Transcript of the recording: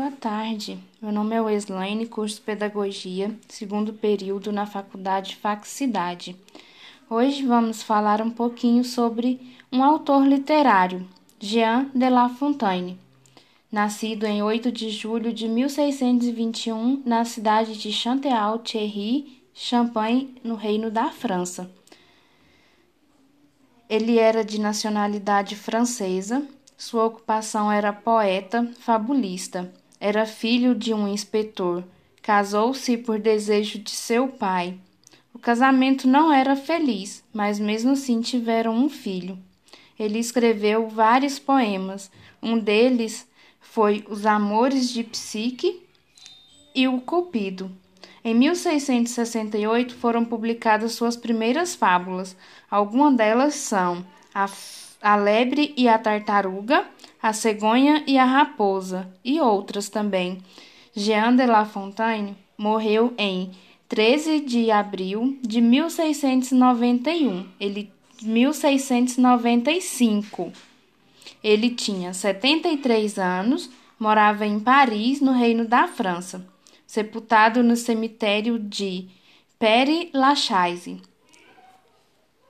Boa tarde, meu nome é Weslaine, curso Pedagogia, segundo período na Faculdade Faxicidade. Hoje vamos falar um pouquinho sobre um autor literário, Jean de La Fontaine. Nascido em 8 de julho de 1621 na cidade de Chanteal-Thierry, Champagne, no Reino da França. Ele era de nacionalidade francesa sua ocupação era poeta, fabulista. Era filho de um inspetor. Casou-se por desejo de seu pai. O casamento não era feliz, mas mesmo assim tiveram um filho. Ele escreveu vários poemas. Um deles foi Os Amores de Psique e O Cupido. Em 1668 foram publicadas suas primeiras fábulas. Algumas delas são A a lebre e a tartaruga, a cegonha e a raposa, e outras também. Jean de La Fontaine morreu em 13 de abril de 1691. Ele 1695. Ele tinha 73 anos, morava em Paris, no Reino da França, sepultado no cemitério de Père Lachaise.